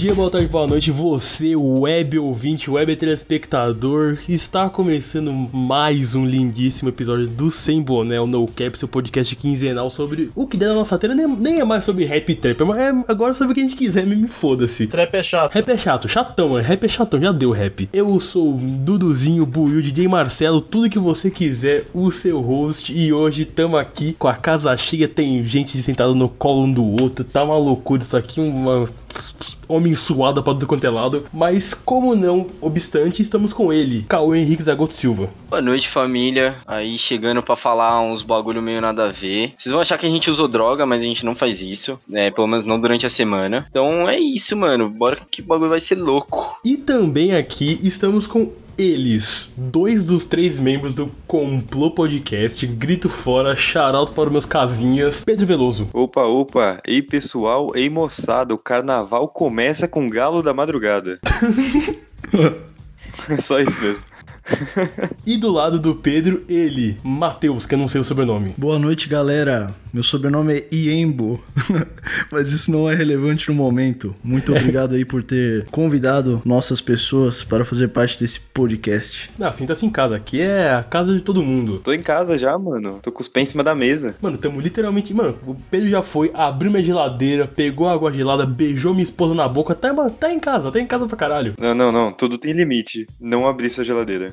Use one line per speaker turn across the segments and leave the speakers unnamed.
Bom dia, boa tarde, boa noite, você, web ouvinte, web telespectador. Está começando mais um lindíssimo episódio do Sem Boné, o No Cap, seu podcast quinzenal sobre o que der na nossa tela. Nem, nem é mais sobre rap e trap, é é agora sobre o que a gente quiser, me foda-se.
Trap é chato.
Rap é chato, chatão, mano. Rap é chatão, já deu rap. Eu sou o Duduzinho, Buiu, DJ Marcelo, tudo que você quiser, o seu host. E hoje tamo aqui com a casa cheia, tem gente sentada no colo um do outro, tá uma loucura isso aqui, uma homem suado pra tudo quanto é lado. Mas como não obstante, estamos com ele, Cauê Henrique Zagoto Silva.
Boa noite, família. Aí chegando pra falar uns bagulho meio nada a ver. Vocês vão achar que a gente usou droga, mas a gente não faz isso, né? Pelo menos não durante a semana. Então é isso, mano. Bora que o bagulho vai ser louco.
E também aqui estamos com eles, dois dos três membros do Complô Podcast, Grito Fora, Charalto para os meus casinhas, Pedro Veloso.
Opa, opa, ei pessoal, ei moçada, o carnaval começa com galo da madrugada. é só isso mesmo.
E do lado do Pedro, ele, Matheus, que eu não sei o sobrenome.
Boa noite, galera. Meu sobrenome é Iembo, mas isso não é relevante no momento. Muito obrigado aí por ter convidado nossas pessoas para fazer parte desse podcast.
Ah, sinta-se em casa. Aqui é a casa de todo mundo.
Tô em casa já, mano. Tô com os pés em cima da mesa.
Mano, tamo literalmente. Mano, o Pedro já foi, abriu minha geladeira, pegou água gelada, beijou minha esposa na boca. Tá, mano, tá em casa, tá em casa pra caralho.
Não, não, não. Tudo tem limite. Não abrir sua geladeira.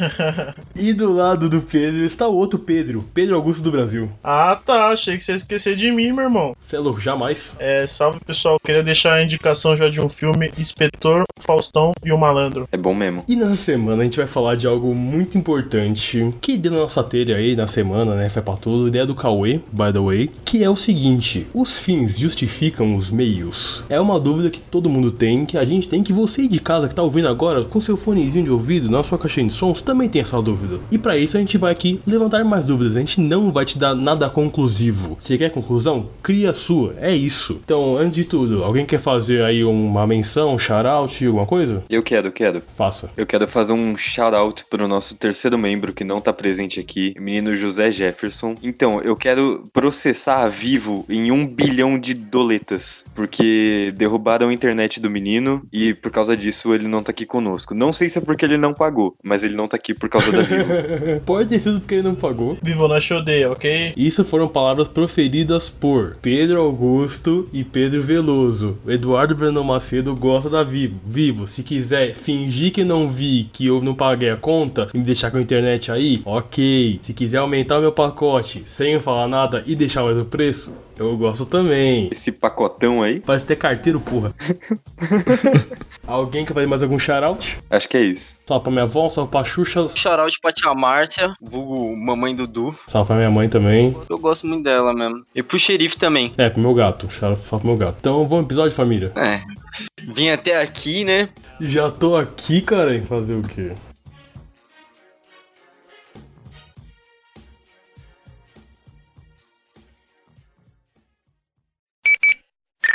e do lado do Pedro está o outro Pedro, Pedro Augusto do Brasil.
Ah, tá. Achei que você ia esquecer de mim, meu irmão.
Você é louco, jamais.
É, salve pessoal. Queria deixar a indicação já de um filme: Inspetor, Faustão e o Malandro.
É bom mesmo.
E nessa semana a gente vai falar de algo muito importante que deu na nossa telha aí na semana, né? Foi pra tudo. Ideia do Cauê, by the way. Que é o seguinte: os fins justificam os meios? É uma dúvida que todo mundo tem, que a gente tem, que você aí de casa que tá ouvindo agora, com seu fonezinho de ouvido, na sua caixinha de sons, também tem essa dúvida. E para isso a gente vai aqui levantar mais dúvidas. A gente não vai te dar nada conclusivo. Você quer conclusão? Cria a sua. É isso. Então, antes de tudo, alguém quer fazer aí uma menção, um shout-out, alguma coisa?
Eu quero, quero.
Faça.
Eu quero fazer um shout-out pro nosso terceiro membro que não tá presente aqui, menino José Jefferson. Então, eu quero processar a Vivo em um bilhão de doletas, porque derrubaram a internet do menino e por causa disso ele não tá aqui conosco. Não sei se é porque ele não pagou, mas ele não tá aqui por causa da Vivo.
Pode ter sido porque ele não pagou.
Vivo não odeia, ok?
Isso foram palavras proferidas por Pedro Augusto e Pedro Veloso. Eduardo Brandão Macedo gosta da Vivo. Vivo, se quiser fingir que não vi, que eu não paguei a conta e me deixar com a internet aí, ok. Se quiser aumentar o meu pacote sem eu falar nada e deixar mais o preço, eu gosto também.
Esse pacotão aí?
Parece ter carteiro, porra. Alguém quer fazer mais algum shout-out?
Acho que é isso.
Salve pra minha avó, salve pra Xuxa.
Shout pra tia Márcia, vulgo mamãe Dudu.
Salve pra minha mãe também.
Eu gosto muito dela mesmo. E pro xerife também.
É, pro meu gato. Salve pro meu gato. Então, vamos ao episódio, família.
É. Vim até aqui, né?
Já tô aqui, cara, em fazer o quê?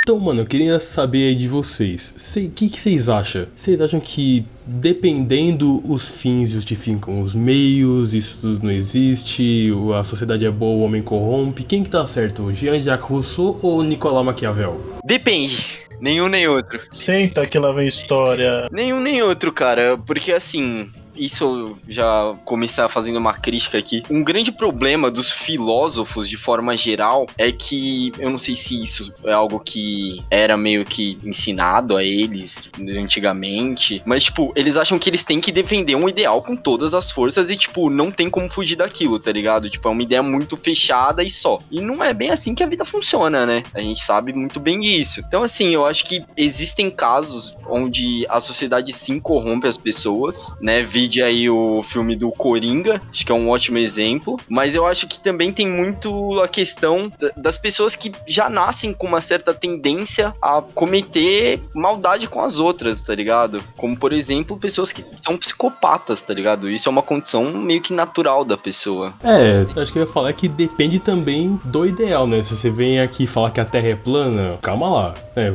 Então, mano, eu queria saber aí de vocês. O que, que vocês acham? Vocês acham que dependendo os fins justificam os meios, isso tudo não existe, a sociedade é boa, o homem corrompe? Quem que tá certo? Jean-Jacques Rousseau ou Nicolau Maquiavel?
Depende. Nenhum nem outro.
Senta que lá vem história.
Nenhum nem outro, cara. Porque assim, isso já começar fazendo uma crítica aqui. Um grande problema dos filósofos de forma geral é que eu não sei se isso é algo que era meio que ensinado a eles antigamente, mas tipo, eles acham que eles têm que defender um ideal com todas as forças e tipo, não tem como fugir daquilo, tá ligado? Tipo, é uma ideia muito fechada e só. E não é bem assim que a vida funciona, né? A gente sabe muito bem disso. Então assim, eu acho que existem casos onde a sociedade sim corrompe as pessoas, né? Vide aí o filme do Coringa, acho que é um ótimo exemplo, mas eu acho que também tem muito a questão das pessoas que já nascem com uma certa tendência a cometer maldade com as outras, tá ligado? Como, por exemplo, pessoas que são psicopatas, tá ligado? Isso é uma condição meio que natural da pessoa.
É, acho que eu ia falar que depende também do ideal, né? Se você vem aqui falar que a Terra é plana, calma lá. É,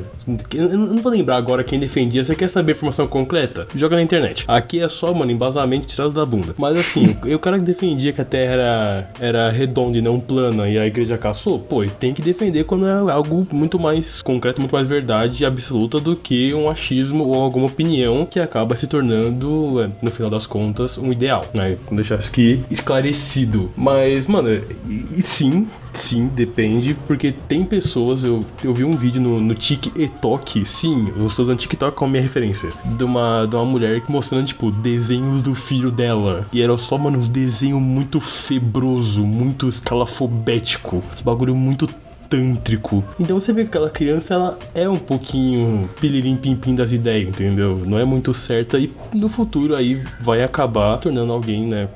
eu não vou lembrar agora quem defendia. Você quer saber a informação concreta? Joga na internet. Aqui é só, mano, embasamento tirado da bunda. Mas assim, o cara que defendia que a Terra era, era redonda e não plana e a igreja caçou, pô, tem que defender quando é algo muito mais concreto, muito mais verdade absoluta do que um achismo ou alguma opinião que acaba se tornando, é, no final das contas, um ideal, né? Deixar isso aqui esclarecido. Mas, mano, e, e sim, Sim, depende, porque tem pessoas, eu, eu vi um vídeo no, no TikTok, sim, eu estou usando TikTok como minha referência, de uma, de uma mulher mostrando, tipo, desenhos do filho dela. E era só, mano, uns desenhos muito febroso, muito escalafobético, esse bagulho muito tântrico. Então você vê que aquela criança ela é um pouquinho pilirim pim das ideias, entendeu? Não é muito certa e no futuro aí vai acabar tornando alguém, né,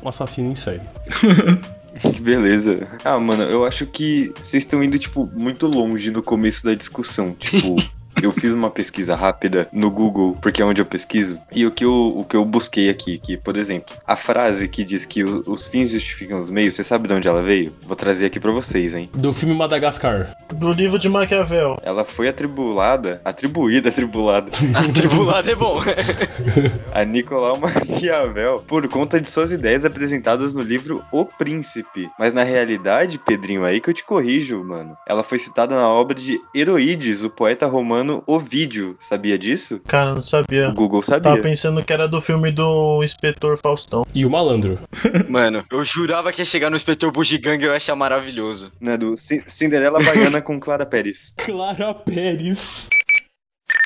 um assassino em série.
Que beleza. Ah, mano, eu acho que vocês estão indo, tipo, muito longe no começo da discussão. Tipo. Eu fiz uma pesquisa rápida no Google, porque é onde eu pesquiso, e o que eu, o que eu busquei aqui, que, por exemplo, a frase que diz que os fins justificam os meios, você sabe de onde ela veio? Vou trazer aqui pra vocês, hein?
Do filme Madagascar.
Do livro de Maquiavel.
Ela foi atribulada, atribuída, atribulada,
Atribulado é bom.
a Nicolau Maquiavel por conta de suas ideias apresentadas no livro O Príncipe. Mas na realidade, Pedrinho, aí que eu te corrijo, mano. Ela foi citada na obra de Heroídes, o poeta romano Ovídio. Sabia disso?
Cara, não
O
sabia.
Google sabia.
Tava pensando que era do filme do Inspetor Faustão.
E o malandro.
Mano, eu jurava que ia chegar no Inspetor Bugiganga e eu ia achar maravilhoso.
Né, do Ci- Cinderela Baiana com Clara Pérez.
Clara Pérez.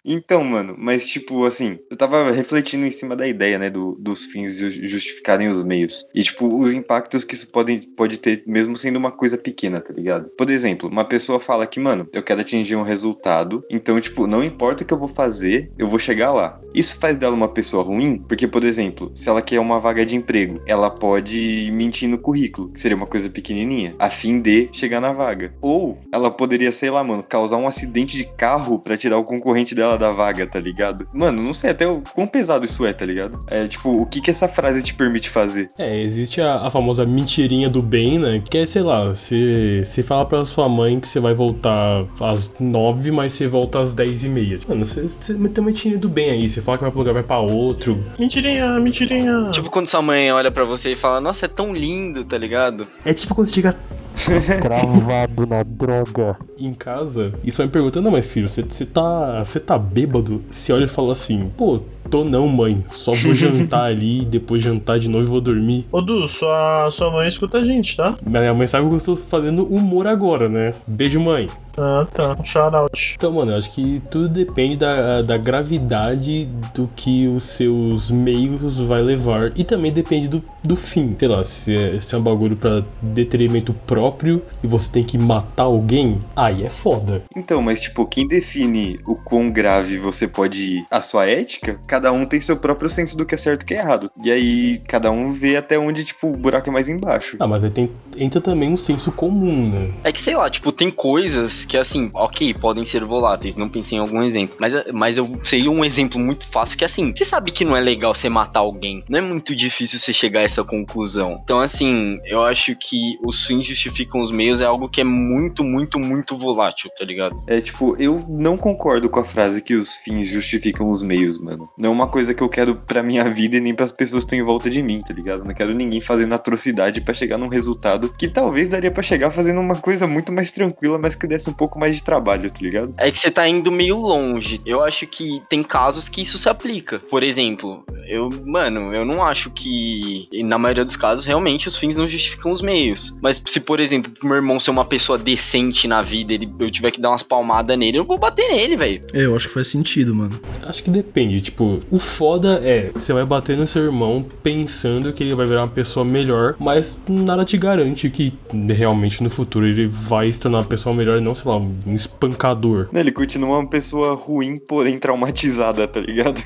Então, mano, mas tipo, assim, eu tava refletindo em cima da ideia, né, do, dos fins ju- justificarem os meios. E, tipo, os impactos que isso pode, pode ter, mesmo sendo uma coisa pequena, tá ligado? Por exemplo, uma pessoa fala que, mano, eu quero atingir um resultado, então, tipo, não importa o que eu vou fazer, eu vou chegar lá. Isso faz dela uma pessoa ruim, porque, por exemplo, se ela quer uma vaga de emprego, ela pode mentir no currículo, que seria uma coisa pequenininha, a fim de chegar na vaga. Ou ela poderia, sei lá, mano, causar um acidente de carro pra tirar o concorrente dela da vaga, tá ligado? Mano, não sei até o quão pesado isso é, tá ligado? É tipo, o que que essa frase te permite fazer?
É, existe a, a famosa mentirinha do bem, né? Que é, sei lá, você, você fala pra sua mãe que você vai voltar às nove, mas você volta às dez e meia. Mano, você, você meteu uma mentirinha do bem aí. Você fala que vai pra um lugar, vai pra outro.
Mentirinha, mentirinha.
Tipo quando sua mãe olha pra você e fala, nossa, é tão lindo, tá ligado?
É tipo quando você chega cravado na droga em casa e só me pergunta, não, mas filho, você, você tá. Você tá bêbado? Você olha e fala assim, pô, tô não, mãe. Só vou jantar ali, depois jantar de novo e vou dormir.
Ô, Du, sua, sua mãe escuta a gente, tá?
Minha mãe sabe que eu estou fazendo humor agora, né? Beijo, mãe.
Ah, tá. Shout out.
Então, mano, eu acho que tudo depende da, da gravidade do que os seus meios vai levar. E também depende do, do fim. Sei lá, se é, se é um bagulho pra detrimento próprio e você tem que matar alguém, aí é foda.
Então, mas tipo, quem define o quão grave você pode ir? A sua ética? Cada um tem seu próprio senso do que é certo e o que é errado. E aí, cada um vê até onde, tipo, o buraco é mais embaixo.
Ah, mas aí tem, entra também um senso comum, né?
É que sei lá, tipo, tem coisas que assim, ok, podem ser voláteis, não pensei em algum exemplo. Mas, mas eu sei um exemplo muito fácil que assim, você sabe que não é legal você matar alguém. Não é muito difícil você chegar a essa conclusão. Então, assim, eu acho que os fins justificam os meios é algo que é muito, muito, muito volátil, tá ligado?
É tipo, eu não concordo com a frase que os fins justificam os meios, mano. Não é uma coisa que eu quero pra minha vida e nem pras pessoas que estão em volta de mim, tá ligado? Não quero ninguém fazendo atrocidade pra chegar num resultado que talvez daria pra chegar fazendo uma coisa muito mais tranquila, mas que desse um pouco mais de trabalho, tá ligado?
É que você tá indo meio longe. Eu acho que tem casos que isso se aplica. Por exemplo, eu, mano, eu não acho que, na maioria dos casos, realmente os fins não justificam os meios. Mas se, por exemplo, meu irmão ser uma pessoa decente na vida, ele, eu tiver que dar umas palmadas nele, eu vou bater nele, velho.
É, eu acho que faz sentido, mano.
Acho que depende. Tipo, o foda é você vai bater no seu irmão pensando que ele vai virar uma pessoa melhor, mas nada te garante que realmente no futuro ele vai se tornar uma pessoa melhor e não, sei lá, um espancador.
Ele continua uma pessoa ruim, porém traumatizada, tá ligado?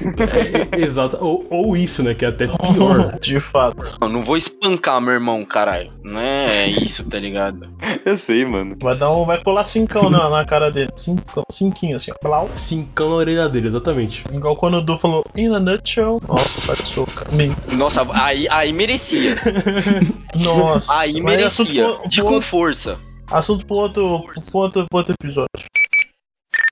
É, exato. Ou, ou isso, né? Que é até pior.
De fato.
Eu não vou espancar meu irmão, caralho. Não é isso, tá ligado?
Eu sei, mano.
Vai dar um. Vai colar cincão na, na cara dele. Cincão, cinquinho assim, ó. Blau.
Cincão na orelha dele, exatamente.
Igual quando o Du falou, in a nutshell. Nossa. Me-
Nossa, aí, aí merecia.
Nossa.
Aí
assunto
merecia.
pro-
De com força.
Assunto pro outro, pro outro, pro outro episódio.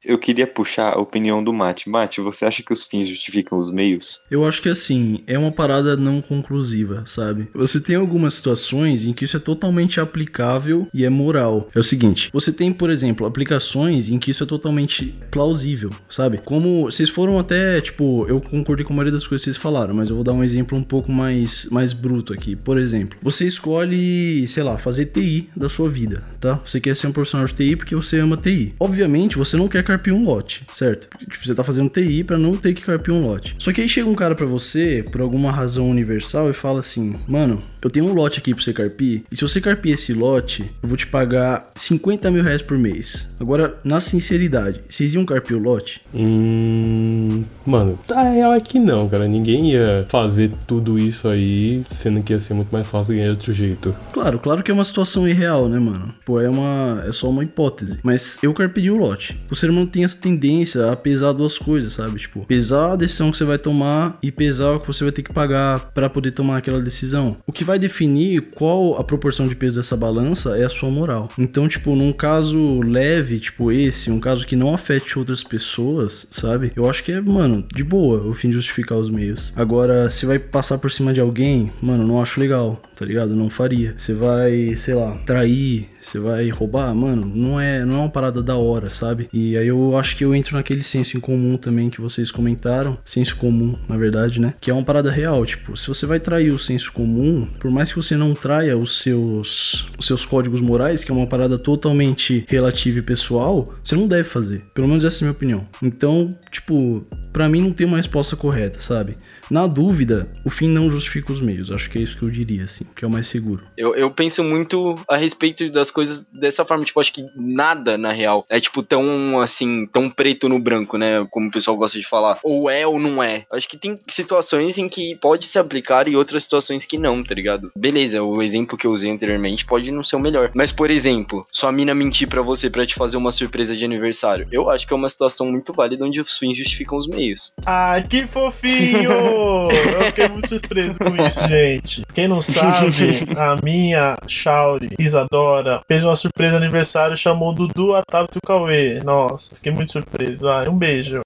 Eu queria puxar a opinião do Mate. Mate, você acha que os fins justificam os meios?
Eu acho que assim, é uma parada não conclusiva, sabe? Você tem algumas situações em que isso é totalmente aplicável e é moral. É o seguinte, você tem, por exemplo, aplicações em que isso é totalmente plausível, sabe? Como vocês foram até, tipo, eu concordei com a maioria das coisas que vocês falaram, mas eu vou dar um exemplo um pouco mais, mais bruto aqui. Por exemplo, você escolhe, sei lá, fazer TI da sua vida, tá? Você quer ser um profissional de TI porque você ama TI. Obviamente, você não quer carpir um lote, certo? Tipo, você tá fazendo TI para não ter que carpir um lote. Só que aí chega um cara para você, por alguma razão universal, e fala assim: Mano, eu tenho um lote aqui pra você carpir, e se você carpir esse lote, eu vou te pagar 50 mil reais por mês. Agora, na sinceridade, vocês iam carpir o lote?
Hum. Mano, a real é que não, cara. Ninguém ia fazer tudo isso aí, sendo que ia ser muito mais fácil ganhar de outro jeito.
Claro, claro que é uma situação irreal, né, mano? Pô, é uma. É só uma hipótese. Mas eu carpiria o lote. O ser humano tem essa tendência a pesar duas coisas, sabe? Tipo, pesar a decisão que você vai tomar e pesar o que você vai ter que pagar para poder tomar aquela decisão. O que vai definir qual a proporção de peso dessa balança é a sua moral. Então, tipo, num caso leve, tipo esse, um caso que não afete outras pessoas, sabe? Eu acho que é, mano, de boa o fim de justificar os meios. Agora, se vai passar por cima de alguém, mano, não acho legal, tá ligado? Não faria. Você vai, sei lá, trair, você vai roubar, mano, não é, não é uma parada da hora, sabe? E aí eu acho que eu entro naquele senso em comum também que vocês comentaram, senso comum, na verdade, né? Que é uma parada real, tipo, se você vai trair o senso comum, por mais que você não traia os seus os seus códigos morais, que é uma parada totalmente relativa e pessoal, você não deve fazer. Pelo menos essa é a minha opinião. Então, tipo, para mim não tem uma resposta correta, sabe? Na dúvida, o fim não justifica os meios. Acho que é isso que eu diria, assim, que é o mais seguro.
Eu, eu penso muito a respeito das coisas dessa forma, tipo, acho que nada, na real, é, tipo, tão, assim, tão preto no branco, né, como o pessoal gosta de falar. Ou é ou não é. Acho que tem situações em que pode se aplicar e outras situações que não, tá ligado? Beleza, o exemplo que eu usei anteriormente pode não ser o melhor. Mas, por exemplo, sua mina mentir para você para te fazer uma surpresa de aniversário. Eu acho que é uma situação muito válida onde os fins justificam os meios.
Ai, que fofinho! Eu fiquei muito surpreso com isso, gente. Quem não sabe, a minha Shauri Isadora fez uma surpresa aniversário, chamou o Dudu, a Tabata e o Cauê. Nossa, fiquei muito surpreso. Ai, um beijo.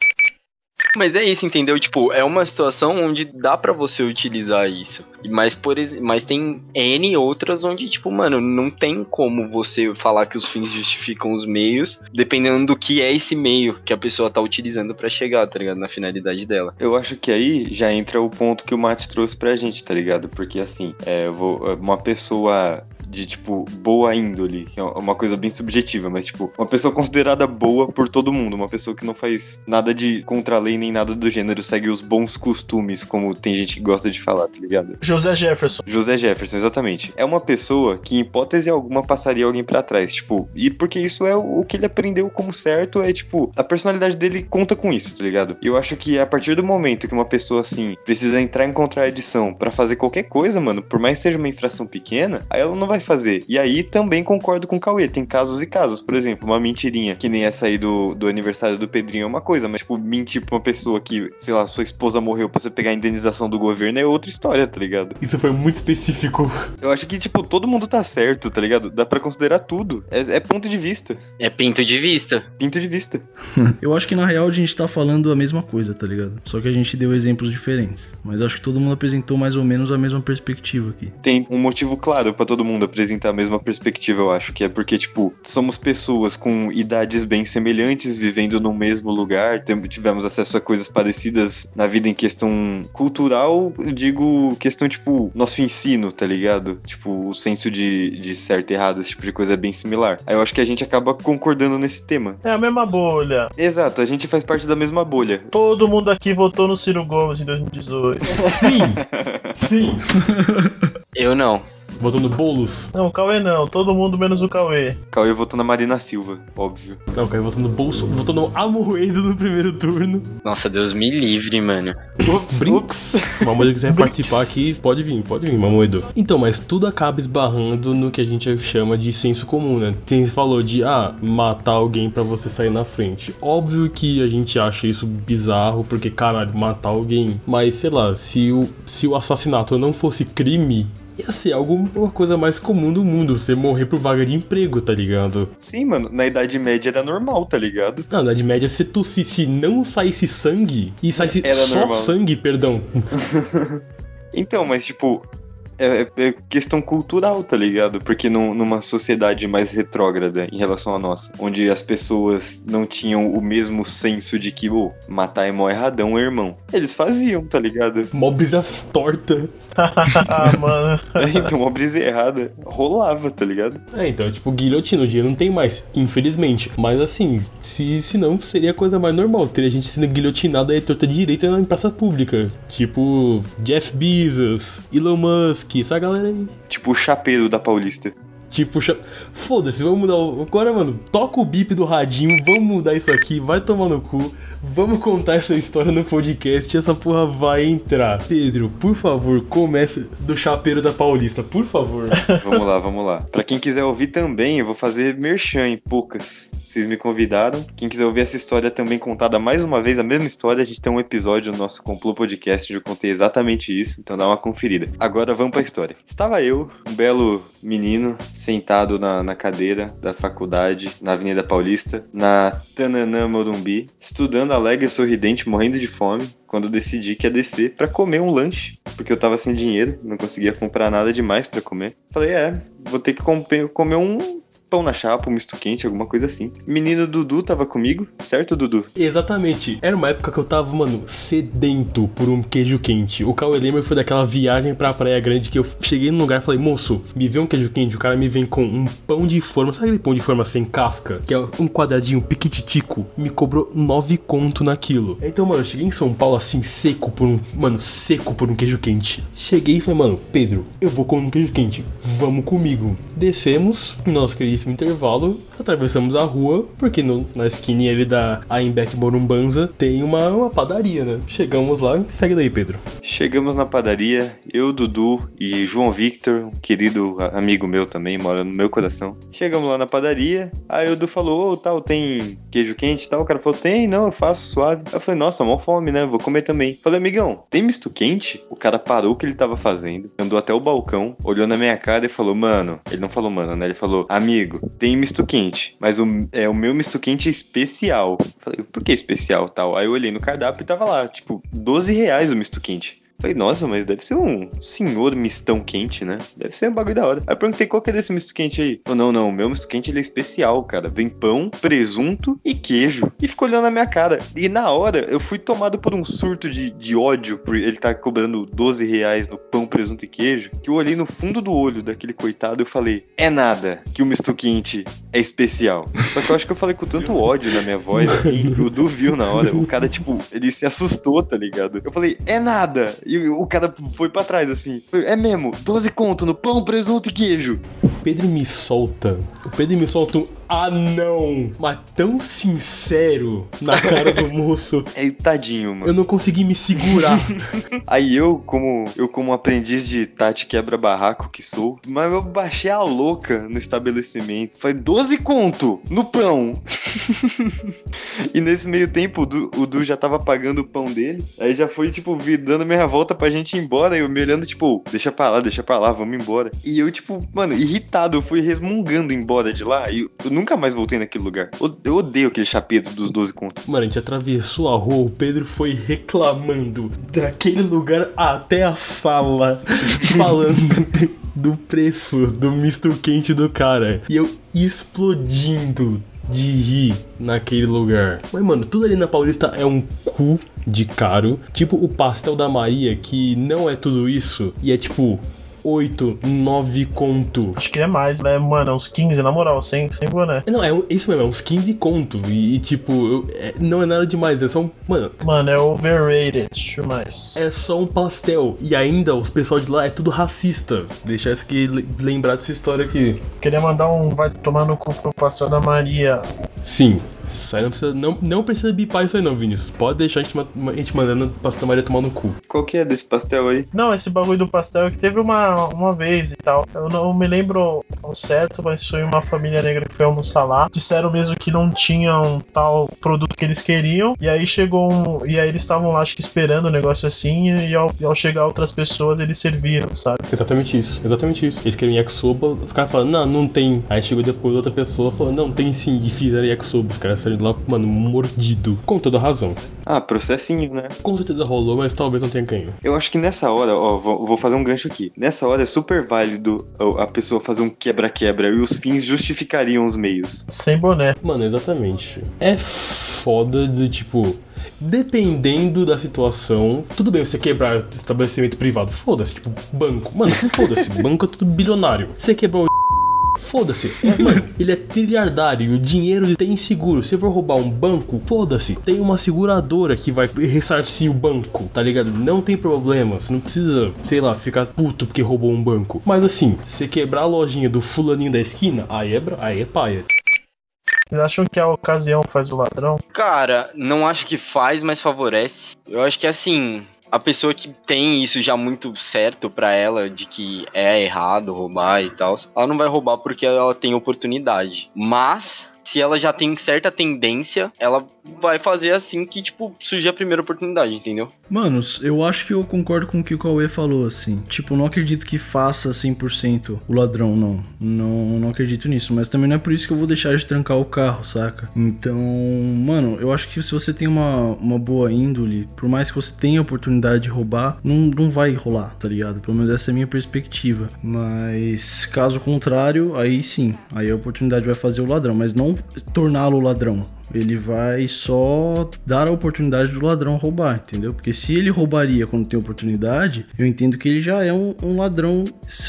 Mas é isso, entendeu? Tipo, é uma situação onde dá para você utilizar isso. Mas, por mas tem N outras onde, tipo, mano, não tem como você falar que os fins justificam os meios, dependendo do que é esse meio que a pessoa tá utilizando para chegar, tá ligado? Na finalidade dela.
Eu acho que aí já entra o ponto que o Mate trouxe pra gente, tá ligado? Porque assim, é, vou, uma pessoa de, tipo, boa índole, que é uma coisa bem subjetiva, mas, tipo, uma pessoa considerada boa por todo mundo, uma pessoa que não faz nada de contra a lei nem nada do gênero, segue os bons costumes, como tem gente que gosta de falar, tá ligado?
José Jefferson.
José Jefferson, exatamente. É uma pessoa que, em hipótese alguma, passaria alguém para trás, tipo, e porque isso é o que ele aprendeu como certo, é, tipo, a personalidade dele conta com isso, tá ligado? E eu acho que a partir do momento que uma pessoa assim precisa entrar em contradição para fazer qualquer coisa, mano, por mais que seja uma infração pequena, aí ela não vai fazer. E aí também concordo com o Cauê, tem casos e casos. Por exemplo, uma mentirinha que nem essa aí do, do aniversário do Pedrinho é uma coisa, mas, tipo, mentir pra uma pessoa que, sei lá, sua esposa morreu pra você pegar a indenização do governo é outra história, tá ligado?
Isso foi muito específico.
Eu acho que, tipo, todo mundo tá certo, tá ligado? Dá pra considerar tudo. É, é ponto de vista.
É pinto de vista.
Pinto de vista.
Eu acho que na real a gente tá falando a mesma coisa, tá ligado? Só que a gente deu exemplos diferentes. Mas acho que todo mundo apresentou mais ou menos a mesma perspectiva aqui.
Tem um motivo claro pra todo mundo apresentar a mesma perspectiva, eu acho, que é porque, tipo, somos pessoas com idades bem semelhantes, vivendo no mesmo lugar, tivemos acesso a coisas parecidas na vida em questão cultural, eu digo questão, tipo, nosso ensino, tá ligado? Tipo, o senso de, de certo e errado, esse tipo de coisa é bem similar. Aí eu acho que a gente acaba concordando nesse tema.
É a mesma bolha.
Exato, a gente faz parte da mesma bolha.
Todo mundo aqui votou no Ciro Gomes em 2018.
Sim! Sim!
Eu não.
Votou no Boulos?
Não, o Cauê não. Todo mundo menos o Cauê.
Cauê votou na Marina Silva, óbvio.
Não, cara, votou no Bolso. Votou no Amoedo no primeiro turno.
Nossa, Deus me livre, mano.
Ups,
Brinks.
ups.
Se o Mamoedo quiser
Brinks.
participar aqui, pode vir, pode vir, Mamoedo. Então, mas tudo acaba esbarrando no que a gente chama de senso comum, né? Você falou de, ah, matar alguém pra você sair na frente. Óbvio que a gente acha isso bizarro, porque, caralho, matar alguém. Mas, sei lá, se o, se o assassinato não fosse crime, ia ser algo, uma coisa mais comum do mundo, você morrer por vaga de emprego, tá ligado?
Sim, mano, na Idade Média era normal, tá ligado?
Não, na Idade Média, se tossisse, se não saísse sangue, e saísse
Era
só
normal.
sangue, perdão.
Então, mas tipo, é, é questão cultural, tá ligado? Porque num- numa sociedade mais retrógrada em relação à nossa, onde as pessoas não tinham o mesmo senso de que, ô, matar é mó erradão, irmão. Eles faziam, tá ligado?
Mó brisa torta.
ah, mano.
então, uma brisa errada rolava, tá ligado?
É, então, tipo, guilhotina, hoje em dia não tem mais, infelizmente. Mas assim, se, se não, seria a coisa mais normal. Teria gente sendo guilhotinada aí torta direita em praça pública. Tipo, Jeff Bezos, Elon Musk, essa galera aí.
Tipo o chapeiro da Paulista.
Tipo, foda-se, vamos mudar o. Agora, mano, toca o bip do radinho, vamos mudar isso aqui, vai tomar no cu. Vamos contar essa história no podcast, essa porra vai entrar. Pedro, por favor, comece do chapeiro da Paulista, por favor.
Vamos lá, vamos lá. Pra quem quiser ouvir também, eu vou fazer merchan em poucas. Vocês me convidaram. Quem quiser ouvir essa história também contada mais uma vez, a mesma história, a gente tem um episódio no nosso Complô Podcast onde eu contei exatamente isso, então dá uma conferida. Agora vamos pra história. Estava eu, um belo menino, sentado na, na cadeira da faculdade, na Avenida Paulista, na Tananã Morumbi, estudando alegre sorridente, morrendo de fome, quando decidi que ia descer pra comer um lanche, porque eu tava sem dinheiro, não conseguia comprar nada demais pra comer. Falei, é, vou ter que comer um pão na chapa, um misto quente, alguma coisa assim. Menino Dudu tava comigo, certo, Dudu?
Exatamente. Era uma época que eu tava, mano, sedento por um queijo quente. O Cauê lembra foi daquela viagem pra Praia Grande que eu cheguei num lugar e falei, moço, me vê um queijo quente. O cara me vem com um pão de forma, sabe aquele pão de forma sem casca? Que é um quadradinho piquititico. Me cobrou nove conto naquilo. Então, mano, eu cheguei em São Paulo assim, seco por um. Mano, seco por um queijo quente. Cheguei e falei, mano, Pedro, eu vou comer um queijo quente. Vamos comigo. Descemos, no nosso queridíssimo intervalo, atravessamos a rua, porque no- na esquininha ali da Aimbeck Morumbanza tem uma, uma padaria, né? Chegamos lá, segue daí, Pedro.
Chegamos na padaria, eu, Dudu e João Victor, um querido amigo meu também, mora no meu coração. Chegamos lá na padaria, aí o Dudu falou, ô, tal, tem queijo quente e tal? O cara falou, tem, não, eu faço, suave. Eu falei, nossa, mó fome, né? Vou comer também. Falei, amigão, tem misto quente? O cara parou o que ele tava fazendo, andou até o balcão, olhou na minha cara e falou, mano, ele não falou mano, né? Ele falou, amigo, tem misto quente, mas o, é, o meu misto quente é especial. Falei, por que especial tal? Aí eu olhei no cardápio e tava lá, tipo, 12 reais o misto quente. Falei, nossa, mas deve ser um senhor mistão quente, né? Deve ser um bagulho da hora. Aí eu perguntei qual que é desse misto quente aí. Falou, não, não, o meu misto quente ele é especial, cara. Vem pão, presunto e queijo. E ficou olhando na minha cara. E na hora, eu fui tomado por um surto de, de ódio por ele tá cobrando 12 reais no pão, presunto e queijo. Que eu olhei no fundo do olho daquele coitado e falei, é nada que o misto quente é especial. Só que eu acho que eu falei com tanto ódio na minha voz, assim, que o Du viu na hora. O cara, tipo, ele se assustou, tá ligado? Eu falei, é nada. E o cara foi pra trás, assim. É mesmo, 12 conto no pão, presunto e queijo.
O Pedro me solta. O Pedro me solta. Ah, não! Mas tão sincero na cara do moço.
É tadinho, mano.
Eu não consegui me segurar.
Aí eu, como eu como aprendiz de Tati quebra-barraco que sou, mas eu baixei a louca no estabelecimento. Falei, 12 conto no pão. e nesse meio tempo, o Du, o Du já tava pagando o pão dele. Aí já foi, tipo, dando meia volta pra gente ir embora. E eu me olhando, tipo, deixa pra lá, deixa pra lá, vamos embora. E eu, tipo, mano, irritado, eu fui resmungando embora de lá. E eu nunca mais voltei naquele lugar. Eu- odeio aquele chapeto dos 12 contos.
Mano, a gente atravessou a rua, o Pedro foi reclamando daquele lugar até a sala, falando do preço do misto quente do cara. E eu explodindo de rir naquele lugar. Mas, mano, tudo ali na Paulista é um cu de caro. Tipo o pastel da Maria, que não é tudo isso. E é tipo 8, 9 conto.
Acho que é mais, né? Mano, uns 15, na moral, sem, sem boné.
Não, é um- isso mesmo, é uns 15 conto. E, e, tipo, eu- é- não é nada demais, é só um. Mano,
Mano, é overrated, demais.
é só um pastel. E ainda os pessoal de lá é tudo racista. Deixa essa que le- lembrar dessa história aqui.
Queria mandar um vai tomar no cu pro pastel da Maria.
Sim, Isso aí não precisa, não, não precisa bipar isso aí não, Vinícius. Pode deixar a gente, a gente mandando pra Santa Maria tomar no cu.
Qual que é desse pastel aí?
Não, esse bagulho do pastel é que teve uma, uma vez e tal. Eu não me lembro ao certo, mas foi uma família negra que foi almoçar lá. Disseram mesmo que não tinham tal produto que eles queriam. E aí chegou um. E aí eles estavam lá, acho que esperando o negócio assim. E ao, e ao chegar outras pessoas, eles serviram, sabe?
Exatamente isso, exatamente isso. Eles queriam yakisoba, os caras falaram, não, não tem. Aí chegou depois outra pessoa falou, não, tem sim, e fizeram yakisoba. Os caras saíram de lá, mano, mordido. Com toda razão.
Ah, processinho, né?
Com certeza rolou, mas talvez não tenha ganho.
Eu acho que nessa hora, ó, vou, vou fazer um gancho aqui. Nessa hora é super válido a a pessoa fazer um quebra-quebra e os fins justificariam os meios.
Sem boné.
Mano, exatamente. É foda de tipo. Dependendo da situação, tudo bem você quebrar estabelecimento privado, foda-se, tipo, banco. Mano, foda-se, banco é tudo bilionário. Você quebrou o. Foda-se. É, mano, ele é trilhardário, o dinheiro tem seguro. Se for roubar um banco, foda-se. Tem uma seguradora que vai ressarcir o banco, tá ligado? Não tem problema. Você não precisa, sei lá, ficar puto porque roubou um banco. Mas assim, você quebrar a lojinha do fulaninho da esquina, aí é, aí é paia.
Vocês acham que a ocasião faz o ladrão?
Cara, não acho que faz, mas favorece. Eu acho que assim, a pessoa que tem isso já muito certo pra ela, de que é errado roubar e tal, ela não vai roubar porque ela tem oportunidade. Mas, se ela já tem certa tendência, ela vai fazer assim que, tipo, surgir a primeira oportunidade, entendeu?
Manos, eu acho que eu concordo com o que o Cauê falou, assim. Tipo, não acredito que faça 100% o ladrão, não. Não, não acredito nisso. Mas também não é por isso que eu vou deixar de trancar o carro, saca? Então, mano, eu acho que se você tem uma, uma boa índole, por mais que você tenha a oportunidade de roubar, não, não vai rolar, tá ligado? Pelo menos essa é a minha perspectiva. Mas, caso contrário, aí sim. Aí a oportunidade vai fazer o ladrão, mas não torná-lo ladrão. Ele vai só dar a oportunidade do ladrão roubar, entendeu? Porque se ele roubaria quando tem oportunidade, eu entendo que ele já é um, um ladrão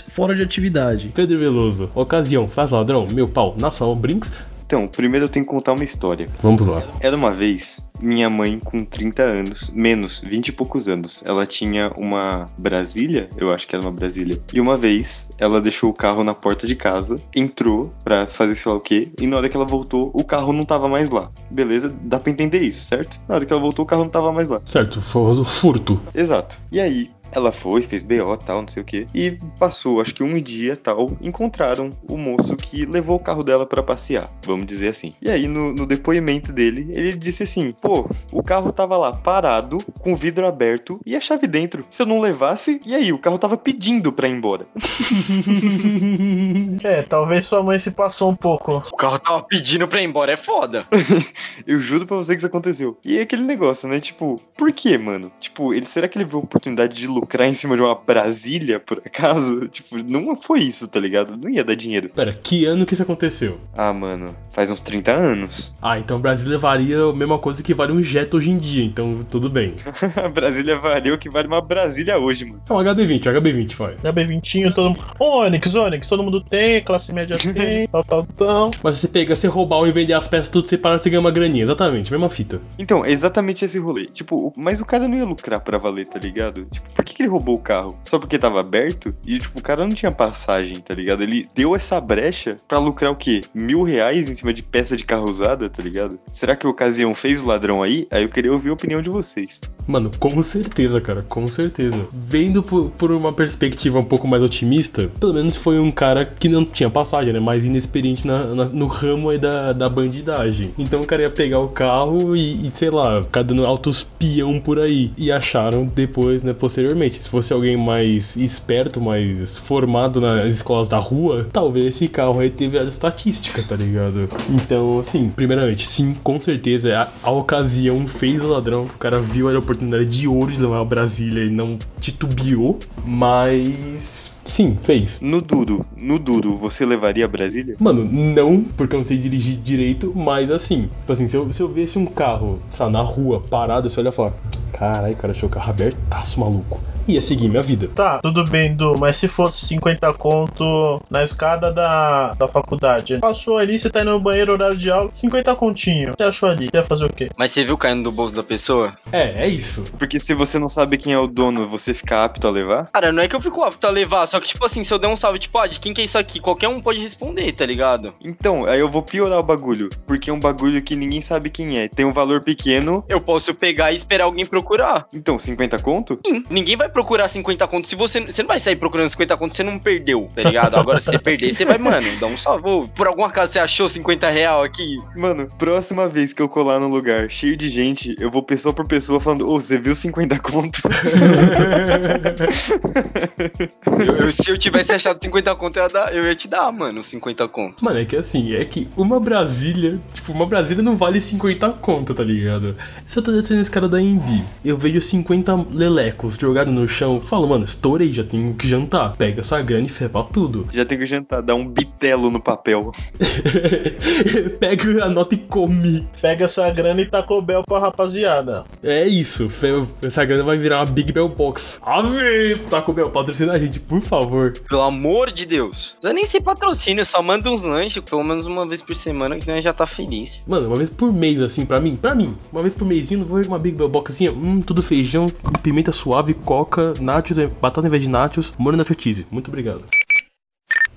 fora de atividade.
Pedro Veloso, ocasião, faz ladrão, meu pau, na sua brinks.
Então, primeiro eu tenho que contar uma história.
Vamos lá.
Era uma vez, minha mãe com 30 anos, menos, 20 e poucos anos, ela tinha uma Brasília, eu acho que era uma Brasília, e uma vez ela deixou o carro na porta de casa, entrou pra fazer sei lá o quê, e na hora que ela voltou, o carro não tava mais lá. Beleza? Dá pra entender isso, certo? Na hora que ela voltou, o carro não tava mais lá.
Certo, foi o furto.
Exato. E aí, ela foi, fez BO tal, não sei o que. E passou, acho que um dia tal, encontraram o moço que levou o carro dela pra passear, vamos dizer assim. E aí, no, no depoimento dele, ele disse assim: pô, o carro tava lá parado, com o vidro aberto e a chave dentro. Se eu não levasse, e aí? O carro tava pedindo pra ir embora.
É, talvez sua mãe se passou um pouco.
O carro tava pedindo pra ir embora, é foda.
Eu juro pra você que isso aconteceu. E é aquele negócio, né? Tipo, por que, mano? Tipo, ele, será que ele viu a oportunidade de lucrar em cima de uma Brasília, por acaso? Tipo, não foi isso, tá ligado? Não ia dar dinheiro.
Pera, que ano que isso aconteceu?
Ah, mano, faz uns 30 anos.
Ah, então o Brasil levaria a mesma coisa que vale um jet hoje em dia, então tudo bem.
a Brasília valeu que vale uma Brasília hoje, mano.
É um HB20, um HB20, vai.
Na B20, todo mundo. Onix, Onix, todo mundo tem, classe média tem, tal, tal, tal.
Mas você pega, você roubar e vender as peças tudo separado, você ganha uma graninha. Exatamente, mesma fita.
Então, é exatamente esse rolê. Tipo, o- mas o cara não ia lucrar pra valer, tá ligado? Tipo, por que, ele roubou o carro? Só porque tava aberto? E, tipo, o cara não tinha passagem, tá ligado? Ele deu essa brecha pra lucrar o quê? Mil reais em cima de peça de carro usada, tá ligado? Será que a ocasião fez o ladrão aí? Aí eu queria ouvir a opinião de vocês.
Mano, com certeza, cara, com certeza. Vendo por, por uma perspectiva um pouco mais otimista, pelo menos foi um cara que não tinha passagem, né? Mais inexperiente na- na- no ramo aí da, da bandidagem. Então o cara ia pegar o carro e, e, sei lá, ficar dando altos por aí. E acharam depois, né, posteriormente. Se fosse alguém mais esperto, mais formado nas escolas da rua, talvez esse carro aí teve a estatística, tá ligado? Então, assim, primeiramente, sim, com certeza, a, a ocasião fez o ladrão. O cara viu a oportunidade de ouro de levar a Brasília e não titubeou, mas sim, fez.
No duro, no duro, você levaria a Brasília?
Mano, não, porque eu não sei dirigir direito, mas assim, tipo assim, se eu, se eu visse um carro, sabe, na rua, parado, você olha e fala, Caralho, cara, achou o carro abertaço, maluco. Ia seguir minha vida.
Tá, tudo bem, Du, mas se fosse 50 conto na escada da, da faculdade, passou ali, você tá indo no banheiro, horário de aula, 50 continho. Você achou ali? Você ia fazer o quê?
Mas você viu caindo do bolso da pessoa?
É, é isso.
Porque se você não sabe quem é o dono, você fica apto a levar?
Cara, não é que eu fico apto a levar, só que, tipo assim, se eu der um salve, tipo, ah, de quem que é isso aqui? Qualquer um pode responder, tá ligado?
Então, aí eu vou piorar o bagulho. Porque é um bagulho que ninguém sabe quem é. Tem um valor pequeno.
Eu posso pegar e esperar alguém procurar.
Então, 50 conto?
Sim, ninguém vai procurar 50 contos. Se você. Você não vai sair procurando 50 contos, você não perdeu, tá ligado? Agora, se você perder, você vai, mano, dá um salve. Ô, por algum acaso você achou 50 real aqui?
Mano, próxima vez que eu colar num lugar cheio de gente, eu vou pessoa por pessoa falando, ô, você viu 50 conto?
Eu- eu- se eu tivesse achado 50 conto, eu ia, dar- eu ia te dar, mano, 50 conto.
Mano, é que assim, é que uma Brasília, tipo, uma Brasília não vale 50 conto, tá ligado? Se eu tô descendo esse cara da Embi, eu vejo 50 lelecos jogados no chão, falo, mano, estourei, já tenho que jantar. Pega essa grana e fé pra tudo.
Já tem que jantar, dar um bitelo no papel.
Pega a nota e come.
Pega essa grana e tacou Bel pra rapaziada.
É isso, essa grana vai virar uma Big Bell Box. Ave! Taco Bell, patrocina a gente, por favor.
Pelo amor de Deus. Precisa nem ser patrocínio, só manda uns lanches, pelo menos uma vez por semana, que nós já tá feliz.
Mano, uma vez por mês, assim, pra mim, pra mim, uma vez por mêsinho, vou ver uma Big Bell Boxinha, hum, tudo feijão, com pimenta suave, coca, nachos, batata em vez de nachos, molho nacho. Muito obrigado.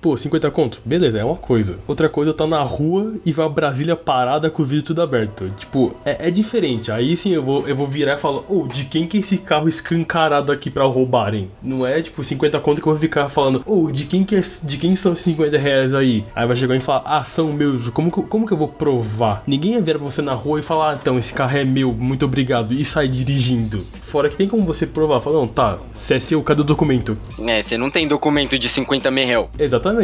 Pô, 50 conto? Beleza, é uma coisa. Outra coisa, eu tá na rua e vai a Brasília parada com o vidro tudo aberto. Tipo, é, é diferente. Aí sim eu vou, eu vou virar e falar, ô, de quem que é esse carro escancarado aqui pra roubarem? Não é tipo 50 conto que eu vou ficar falando, ô, de quem que é, de quem são esses 50 reais aí? Aí vai chegar e falar, ah, são meus. Como, que- como que eu vou provar? Ninguém ia virar pra você na rua e falar, ah, então, esse carro é meu, muito obrigado, e sair dirigindo. Fora que tem como você provar, falar, não, tá, se é seu, cadê o documento?
É, você não tem documento de 50 mil real.
Exatamente.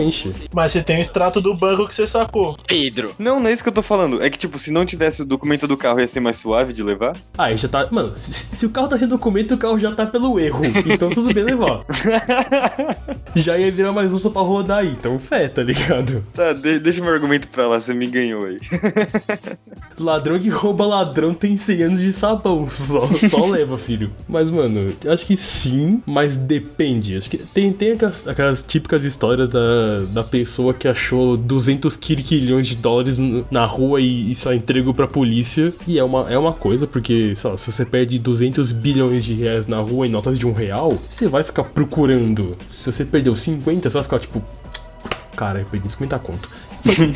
Mas você tem o extrato do banco que você sacou.
Pedro.
Não, não é isso que eu tô falando. É que, tipo, se não tivesse o documento do carro, ia ser mais suave de levar?
Aí já tá. Mano, se, se o carro tá sem documento, o carro já tá pelo erro. Então tudo bem levar. já ia virar mais um só pra rodar aí. Então fé, tá ligado?
Tá, de- deixa meu argumento pra lá, você me ganhou aí.
Ladrão que rouba ladrão tem 100 anos de sabão. Só, só leva, filho. Mas, mano, eu acho que sim, mas depende. Acho que tem, tem aquelas, aquelas típicas histórias da, da pessoa que achou 200 quilhões de dólares na rua e, e só entregou pra polícia. E é uma, é uma coisa, porque, sei lá, se você perde 200 bilhões de reais na rua em notas de um real, você vai ficar procurando. Se você perdeu 50, você vai ficar tipo. Cara, eu perdi 50 conto.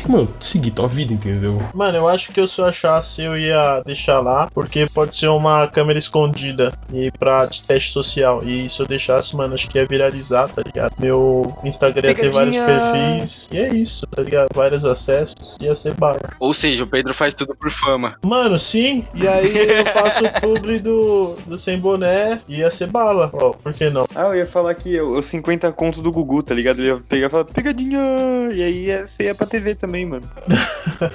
Mano, seguir tua vida, entendeu?
Mano, eu acho que eu se eu achasse eu ia deixar lá, porque pode ser uma câmera escondida e pra teste social. E se eu deixasse, mano, acho que ia viralizar, tá ligado? Meu Instagram ia ter vários perfis. E é isso, tá ligado? Vários acessos. Ia ser bala.
Ou seja, o Pedro faz tudo por fama.
Mano, sim. E aí eu faço o publi do, do sem boné. Ia ser bala. Ó, por que não?
Ah, eu ia falar que eu- os 50 contos do Gugu, tá ligado? Ele ia pegar e falar, pegadinha! E aí ia, você ia pra TV também, mano.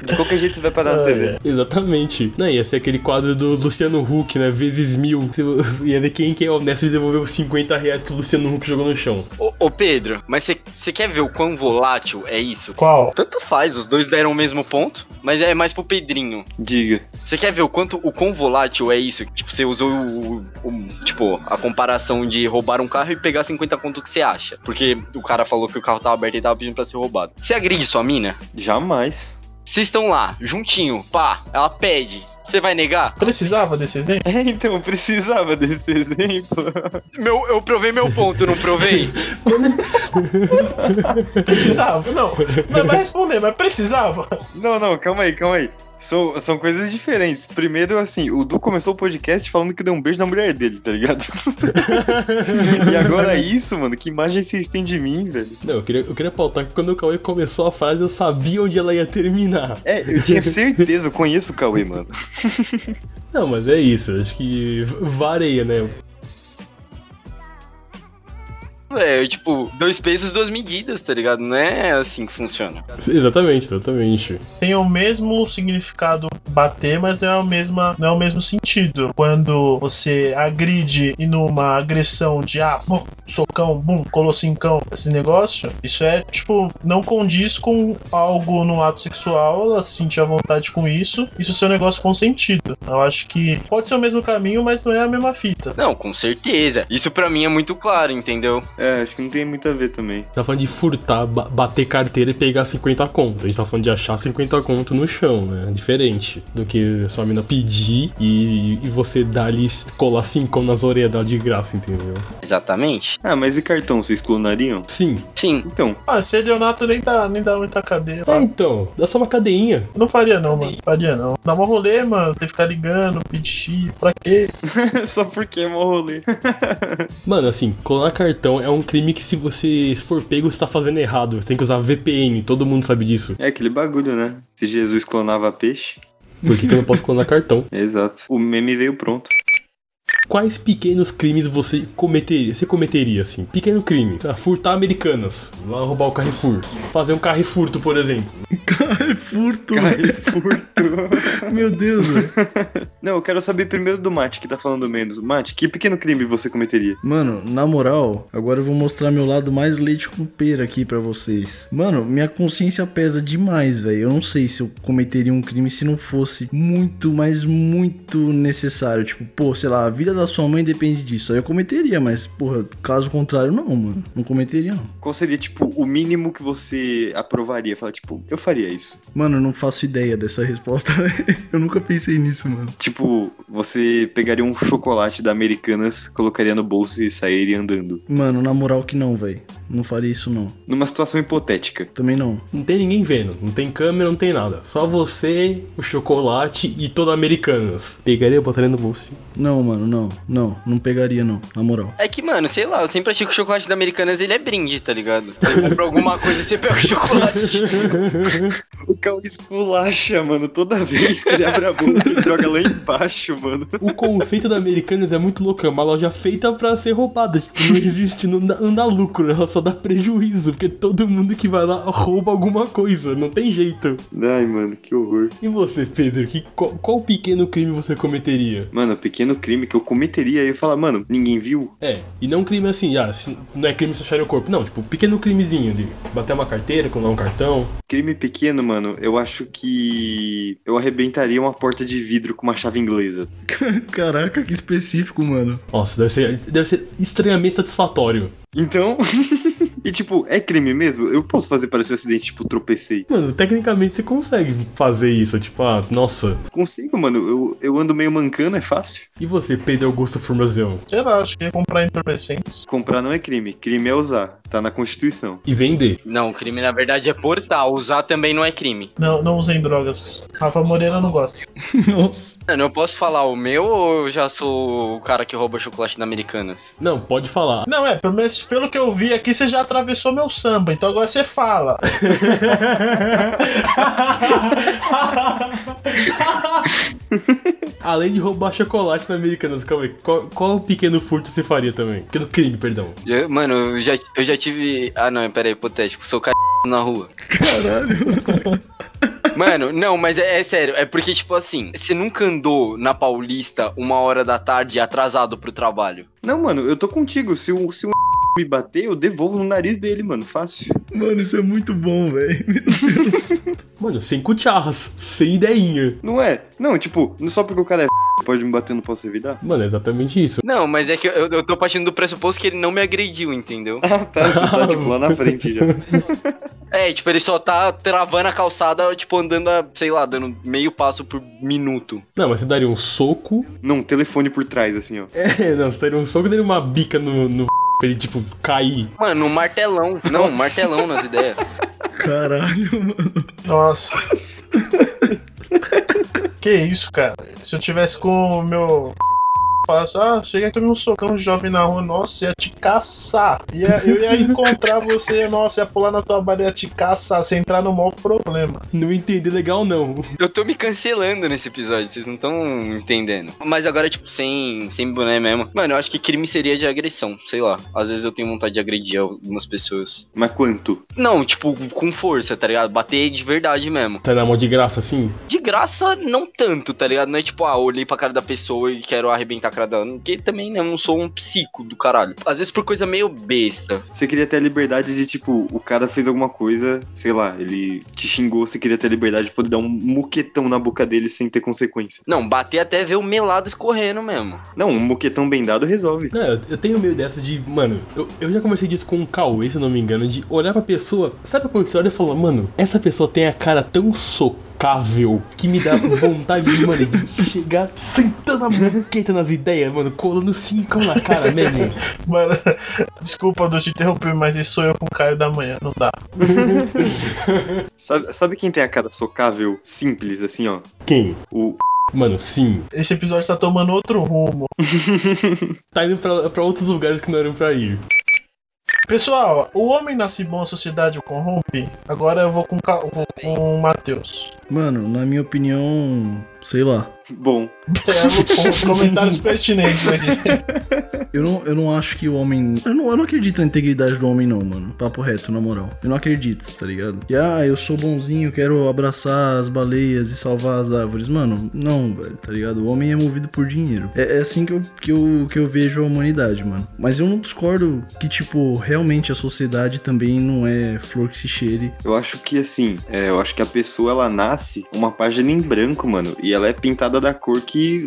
De qualquer jeito você vai parar na
Ah,
TV.
Exatamente. Não, ia ser aquele quadro do Luciano Huck, né? Vezes mil. Ia ver quem que é honesto de devolver os 50 reais que o Luciano Huck jogou no chão.
Ô, ô, Pedro, mas você quer ver o quão volátil é isso?
Qual?
Tanto faz, os dois deram o mesmo ponto, mas é mais pro Pedrinho.
Diga.
Você quer ver o quanto o quão volátil é isso? Tipo, você usou o, o- tipo a comparação de roubar um carro e pegar 50 conto que você acha, porque o cara falou que o carro tava aberto e tava pedindo pra ser roubado. Você agride sua mina?
Jamais.
Vocês estão lá, juntinho, pá, ela pede. Você vai negar?
Precisava desse exemplo?
É, então, precisava desse exemplo.
Meu, eu provei meu ponto, não provei?
Precisava? Não. Não vai responder, mas precisava.
Não, não, calma aí, calma aí. São, são coisas diferentes. Primeiro, assim, o Du começou o podcast falando que deu um beijo na mulher dele, tá ligado? e agora isso, mano, que imagem vocês têm de mim, velho?
Não, eu queria, eu queria pautar que quando o Cauê começou a frase, eu sabia onde ela ia terminar.
É, eu tinha certeza, eu conheço o Cauê, mano.
Não, mas é isso. Acho que vareia, né?
É, tipo, dois pesos, duas medidas, tá ligado? Não é assim que funciona.
Exatamente, exatamente.
Tem o mesmo significado bater, mas não é o mesmo, não é o mesmo sentido. Quando você agride e numa agressão de ah, bum, socão, bum, colocincão, esse negócio, isso é tipo, não condiz com algo no ato sexual, ela se sentir à vontade com isso, isso ser um negócio consentido. Eu acho que pode ser o mesmo caminho, mas não é a mesma fita.
Não, com certeza. Isso pra mim é muito claro, entendeu?
É, acho que não tem muito a ver também.
Tá falando de furtar, ba- bater carteira e pegar 50 conto. A gente tá falando de achar 50 conto no chão, né? Diferente do que sua mina pedir e, e você dar ali, colar 5 nas orelhas dela de graça, entendeu?
Exatamente.
Ah, mas e cartão, vocês clonariam?
Sim.
Sim.
Então,
Ah, Leonato nem dá, nem dá muita cadeia.
É, então, dá só uma cadeinha.
Não faria não, mano. Faria não. Dá uma rolê, mano. Tem que ficar ligando, pedir chip, pra quê?
só porque é mó rolê.
Mano, assim, clonar cartão é um crime que se você for pego, você tá fazendo errado. Você tem que usar VPN, todo mundo sabe disso.
É aquele bagulho, né? Se Jesus clonava peixe.
Por que, que eu não posso clonar cartão?
Exato. O meme veio pronto.
Quais pequenos crimes você cometeria? Você cometeria, assim? Pequeno crime. Furtar americanas. Lá roubar o Carrefour. Fazer um carrefurto, por exemplo.
Cara, furto, velho.
Cai furto.
Meu Deus, velho.
Não, eu quero saber primeiro do Mate, que tá falando menos. Mate, que pequeno crime você cometeria?
Mano, na moral, agora eu vou mostrar meu lado mais leite com pera aqui pra vocês. Mano, minha consciência pesa demais, velho. Eu não sei se eu cometeria um crime se não fosse muito, mas muito necessário. Tipo, pô, sei lá, a vida da sua mãe depende disso. Aí eu cometeria, mas, porra, caso contrário, não, mano. Não cometeria, não.
Qual seria, tipo, o mínimo que você aprovaria? Fala, tipo, eu faria isso.
Mano, eu não faço ideia dessa resposta, velho. Eu nunca pensei nisso, mano.
Tipo, você pegaria um chocolate da Americanas, colocaria no bolso e sairia andando.
Mano, na moral que não, velho. Não faria isso, não.
Numa situação hipotética.
Também não.
Não tem ninguém vendo. Não tem câmera, não tem nada. Só você, o chocolate e toda Americanas. Pegaria e botaria no bolso.
Não, mano, não. Não, não pegaria, não. Na moral.
É que, mano, sei lá, eu sempre achei que o chocolate da Americanas ele é brinde, tá ligado? Você compra alguma coisa e você pega o chocolate.
O Cal esculacha, mano, toda vez que ele abre a boca, ele joga lá embaixo, mano.
O conceito da Americanas é muito louco. É uma loja feita pra ser roubada. Tipo, não existe, não dá, não dá lucro. Ela só dá prejuízo. Porque todo mundo que vai lá rouba alguma coisa. Não tem jeito.
Ai, mano, que horror.
E você, Pedro? Que, qual, qual pequeno crime você cometeria?
Mano, pequeno crime que eu cometeria, eu ia falar, mano, ninguém viu?
É, e não crime assim, ah, não é crime se acharem o corpo. Não, tipo, pequeno crimezinho de bater uma carteira, colar um cartão.
Crime pequeno, mano, eu acho que eu arrebentaria uma porta de vidro com uma chave inglesa.
Caraca, que específico, mano.
Nossa, deve ser, deve ser estranhamente satisfatório.
Então, e tipo, é crime mesmo? Eu posso fazer parecer um acidente, tipo, tropecei.
Mano, tecnicamente você consegue fazer isso, tipo, ah, nossa.
Consigo, mano, eu, eu ando meio mancando, é fácil.
E você, Pedro Augusto Formazão?
Sei lá, acho que ia comprar entorpecentes.
Comprar não é crime, crime é usar, tá na Constituição.
E vender.
Não, crime na verdade é portar. Usar também não é crime.
Não, não usem drogas. Rafa Moreira não gosta.
Nossa.
Mano, eu posso falar o meu ou eu já sou o cara que rouba chocolate da Americanas?
Não, pode falar.
Não, é, pelo menos pelo que eu vi aqui, você já atravessou meu samba, então agora você fala.
Além de roubar chocolate na Americanas, calma aí. Qual, qual pequeno furto você faria também? Pequeno crime, perdão.
Eu- mano, eu já, eu já tive. Ah, não, pera aí, hipotético. Sou cara na rua.
Caralho.
Mano, não, mas é, é sério. É porque, tipo assim, você nunca andou na Paulista uma hora da tarde atrasado pro trabalho.
Não, mano, eu tô contigo, se se o me bater, eu devolvo no nariz dele, mano, fácil.
Mano, isso é muito bom, velho. Meu Deus.
Mano, sem cucharras, sem ideinha.
Não é? Não, tipo, só porque o cara é pode me bater, não posso evitar?
Mano, é exatamente isso.
Não, mas é que eu, eu tô partindo do pressuposto que ele não me agrediu, entendeu?
Ah, tá, você tá, tipo, lá na frente já.
É, tipo, ele só tá travando a calçada, tipo, andando, a, sei lá, dando meio passo por minuto.
Não, mas você daria um soco.
Não, telefone por trás, assim, ó.
É, não, você daria um soco e daria uma bica no, no pra ele, tipo, cair.
Mano, um martelão. Não, um martelão nas ideias.
Caralho, mano.
Nossa. que isso, cara? Se eu tivesse com o meu falasse, ah, chega aqui num socão de jovem na rua, nossa, ia te caçar. Ia, eu ia encontrar você, nossa, ia pular na tua barra, ia te caçar, se entrar no maior problema.
Não entendi legal, não.
Eu tô me cancelando nesse episódio, vocês não estão entendendo. Mas agora, tipo, sem, sem boné mesmo. Mano, eu acho que crime seria de agressão, sei lá. Às vezes eu tenho vontade de agredir algumas pessoas.
Mas quanto?
Não, tipo, com força, tá ligado? Bater de verdade mesmo.
Sai na mão de graça assim?
De graça, não tanto, tá ligado? Não é tipo, ah, olhei pra cara da pessoa e quero arrebentar Porque também né, eu não sou um psico do caralho. Às vezes por coisa meio besta.
Você queria ter a liberdade de, tipo, o cara fez alguma coisa, sei lá, ele te xingou, você queria ter a liberdade de poder dar um muquetão na boca dele sem ter consequência.
Não, bater até ver o melado escorrendo mesmo.
Não, um muquetão bem dado resolve.
Não, eu, eu tenho meio dessa de, mano, eu, eu já conversei disso com o Cauê, se eu não me engano, de olhar pra pessoa, sabe quando você olha e fala, mano, essa pessoa tem a cara tão socável que me dá vontade de, mano, de chegar sentando a muqueta nas ideias, mano, colando cinco na cara mesmo.
Mano, desculpa eu te interromper, mas isso sou eu com o Caio da manhã, não dá.
Sabe, sabe quem tem a cara socável, simples, assim, ó?
Quem?
O.
Mano, sim.
Esse episódio tá tomando outro rumo.
Tá indo pra, pra outros lugares que não eram pra ir.
Pessoal, o homem nasce bom, a sociedade o corrompe. Agora eu vou com, vou com o Matheus.
Mano, na minha opinião, sei lá.
Bom,
com comentários pertinentes aqui.
Eu não, eu não acho que o homem. Eu não, eu não acredito na integridade do homem, não, mano. Papo reto, na moral. Eu não acredito, tá ligado? E ah, eu sou bonzinho, quero abraçar as baleias e salvar as árvores. Mano, não, velho, tá ligado? O homem é movido por dinheiro. É, é assim que eu, que, eu, que eu vejo a humanidade, mano. Mas eu não discordo que, tipo, realmente a sociedade também não é flor que se cheire.
eu acho que assim, é, eu acho que a pessoa ela nasce uma página em branco, mano. E ela é pintada da cor que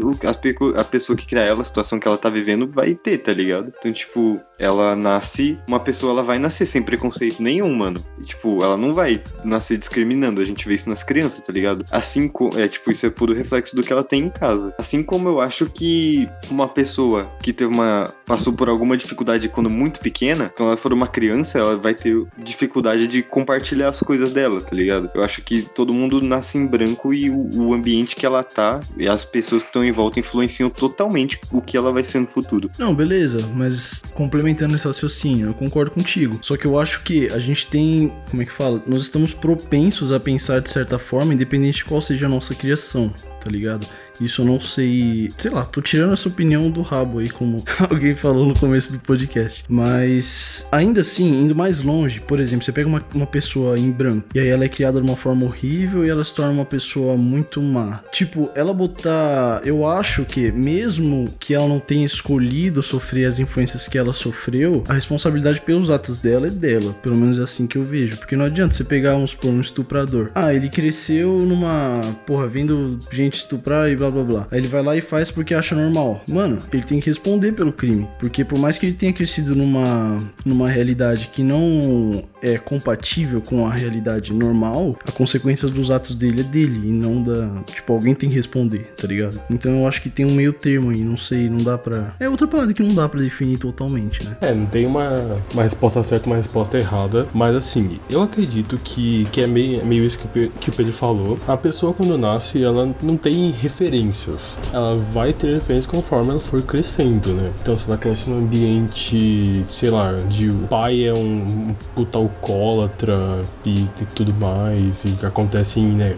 a pessoa que cria ela, a situação que ela tá vivendo, vai ter, tá ligado? Então, tipo, ela nasce. Uma pessoa ela vai nascer sem preconceito nenhum, mano. E, tipo, ela não vai nascer discriminando. A gente vê isso nas crianças, tá ligado? Assim como. É, tipo, isso é puro reflexo do que ela tem em casa. Assim como eu acho que uma pessoa que teve uma. passou por alguma dificuldade quando muito pequena, quando ela for uma criança, ela vai ter dificuldade de compartilhar as coisas dela, tá ligado? Eu acho que todo mundo nasce em branco e o, o ambiente que ela tá e as pessoas que estão em volta influenciam totalmente o que ela vai ser no futuro.
Não, beleza, mas complementando esse raciocínio, eu concordo contigo. Só que eu acho que a gente tem, como é que fala? Nós estamos propensos a pensar de certa forma, independente de qual seja a nossa criação, tá ligado? Isso eu não sei. Sei lá, tô tirando essa opinião do rabo aí, como alguém falou no começo do podcast. Mas ainda assim, indo mais longe, por exemplo, você pega uma, uma pessoa em branco e aí ela é criada de uma forma horrível e ela se torna uma pessoa muito má. Tipo, ela botar. Eu acho que, mesmo que ela não tenha escolhido sofrer as influências que ela sofreu, a responsabilidade pelos atos dela é dela. Pelo menos é assim que eu vejo. Porque não adianta você pegar uns por um estuprador. Ah, ele cresceu numa. Porra, vendo gente estuprar e blá blá blá. Aí ele vai lá e faz porque acha normal. Mano, ele tem que responder pelo crime. Porque por mais que ele tenha crescido numa, numa realidade que não é compatível com a realidade normal, a consequência dos atos dele é dele e não da. Tipo, alguém tem que responder, tá ligado? Então eu acho que tem um meio termo aí, não sei, não dá pra. É outra parada que não dá pra definir totalmente, né?
É, não tem uma, uma resposta certa uma resposta errada, mas assim, eu acredito que, que é meio, meio isso que, o que o Pedro falou. A pessoa quando nasce, ela não tem referências. Ela vai ter referências conforme ela for crescendo, né? Então se ela cresce num ambiente, sei lá, de pai é um, puta alcoólatra e, e tudo mais, e acontecem, né?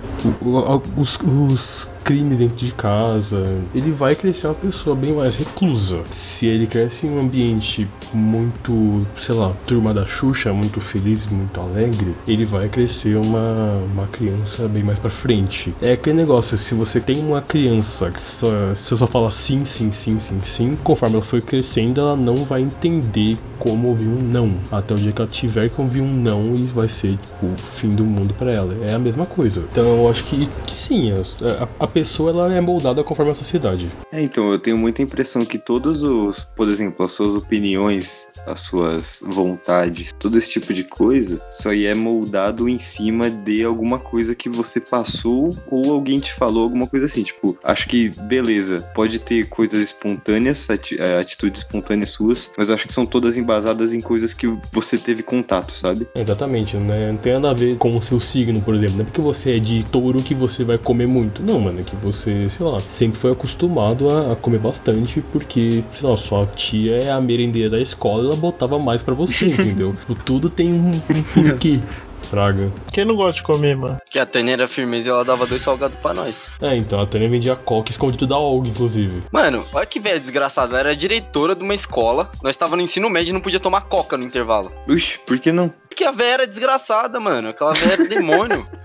os, os crimes dentro de casa, ele vai crescer uma pessoa bem mais reclusa. Se ele cresce em um ambiente muito, sei lá, turma da Xuxa, muito feliz, muito alegre, ele vai crescer uma, uma criança bem mais pra frente. É aquele negócio, se você tem uma criança que só, você só fala sim, sim, sim, sim, sim, conforme ela for crescendo, ela não vai entender como ouvir um não. Até o dia que ela tiver que ouvir um não e vai ser, tipo, o fim do mundo pra ela. É a mesma coisa. Então eu acho que, que sim, a, a- a pessoa ela é moldada conforme a sociedade.
É, então, eu tenho muita impressão que todos os, por exemplo, as suas opiniões, as suas vontades, todo esse tipo de coisa, isso aí é moldado em cima de alguma coisa que você passou ou alguém te falou, alguma coisa assim. Tipo, acho que, beleza, pode ter coisas espontâneas, ati- eh, atitudes espontâneas suas, mas eu acho que são todas embasadas em coisas que você teve contato, sabe?
Exatamente, né? Não tem nada a ver com o seu signo, por exemplo. Não é porque você é de touro que você vai comer muito. Não, mano. Mano, que você, sei lá, sempre foi acostumado a, a comer bastante, porque, sei lá, sua tia é a merendeira da escola e ela botava mais pra você, entendeu? Tipo, Tudo tem um, um porquê. Fraga.
Quem não gosta de comer, mano?
Que a Tânia era firmeza e ela dava dois salgados pra nós.
É, então a Tânia vendia coca escondido da Olga, inclusive.
Mano, olha que velho desgraçado. Ela era diretora de uma escola. Nós tava no ensino médio e não podia tomar coca no intervalo.
Uxe, por que não?
Porque a velha era desgraçada, mano. Aquela velha era demônio.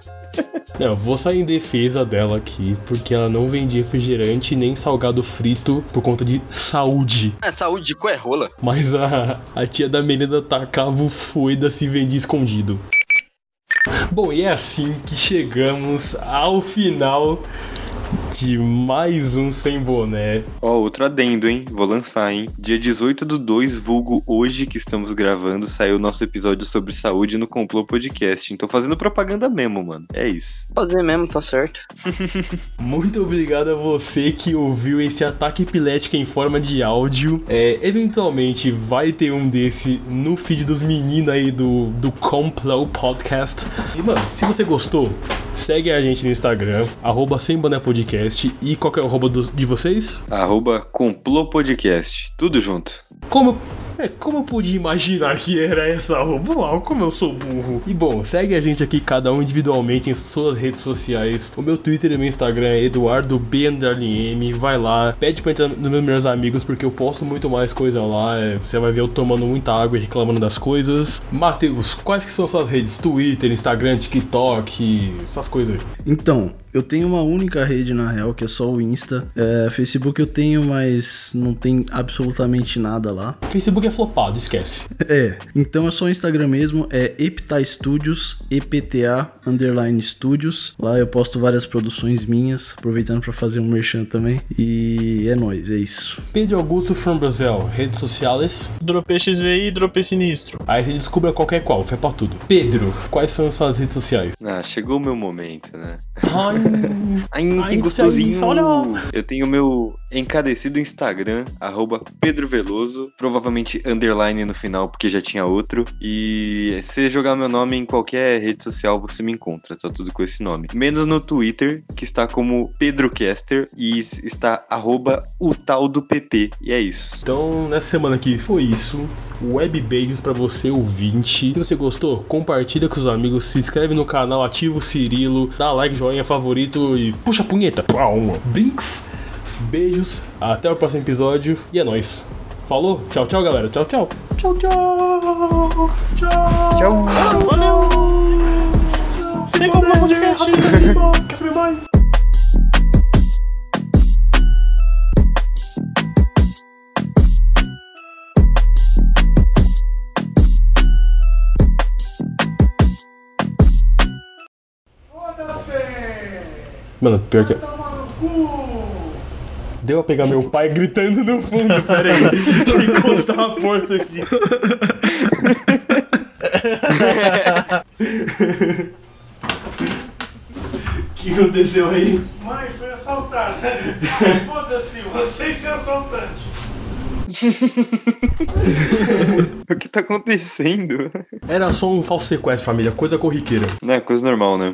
Não, eu vou sair em defesa dela aqui, porque ela não vendia refrigerante nem salgado frito por conta de saúde.
É, saúde de cu é rola.
Mas a, a tia da menina tacava o foida se vendia escondido. Bom, e é assim que chegamos ao final de mais um Sem Boné.
Ó, outro adendo, hein? Vou lançar, hein? Dia 18 do 2, vulgo hoje que estamos gravando, saiu o nosso episódio sobre saúde no Complô Podcast. Então fazendo propaganda mesmo, mano. É isso.
Fazer mesmo, tá certo.
Muito obrigado a você que ouviu esse ataque epilético em forma de áudio. É, eventualmente vai ter um desse no feed dos meninos aí do, do Complô Podcast. E, mano, se você gostou, segue a gente no Instagram, arroba Sem Boné Podcast. E qual é o arroba do- de vocês?
Arroba Complô Podcast. Tudo junto.
Como, é, como eu pude imaginar que era essa arroba? Uau, como eu sou burro. E bom, segue a gente aqui, cada um individualmente, em suas redes sociais. O meu Twitter e meu Instagram é EduardoB_M. Vai lá, pede pra entrar nos meus melhores amigos, porque eu posto muito mais coisa lá. é, você vai ver eu tomando muita água e reclamando das coisas. Matheus, quais que são suas redes? Twitter, Instagram, TikTok, essas coisas aí.
Então, eu tenho uma única rede na real, que é só o Insta. É, Facebook eu tenho, mas não tem absolutamente nada lá.
Facebook é flopado, esquece.
É, então é só o Instagram mesmo, é Epta Studios, EPTA underline Studios. Lá eu posto várias produções minhas, aproveitando pra fazer um merchan também. E é nóis, é isso.
Pedro Augusto from Brazil, redes sociais.
Dropei XVI e dropei sinistro.
Aí você descubra qualquer qual, foi pra tudo. Pedro, quais são as suas redes sociais?
Ah, chegou o meu momento, né?
Ai,
Ai, que
isso
gostosinho! Eu tenho meu encadecido Instagram, arroba Pedro Veloso, provavelmente underline no final, porque já tinha outro. E se jogar meu nome em qualquer rede social, você me encontra, tá tudo com esse nome. Menos no Twitter, que está como PedroCaster e está arroba o tal do PP. E é isso.
Então, nessa semana aqui foi isso. Web beijos pra você, ouvinte. Se você gostou, compartilha com os amigos, se inscreve no canal, ativa o Cirilo, dá like, joinha, favorito e puxa a punheta. Pau. Brinks. Beijos, até o próximo episódio e é nóis. Falou? Tchau, tchau, galera. Tchau, tchau. Tchau, tchau. Tchau.
Tchau!
Valeu! Siga o meu podcast.
Quer saber mais? Mano, pior que. Deu a pegar meu pai gritando no fundo, peraí. Deixa eu encostar a porta aqui. O que aconteceu aí?
Mãe, foi assaltada. Foda-se, vocês são assaltantes.
O que tá acontecendo?
Era só um falso sequestro, família, coisa corriqueira.
Não é coisa normal, né?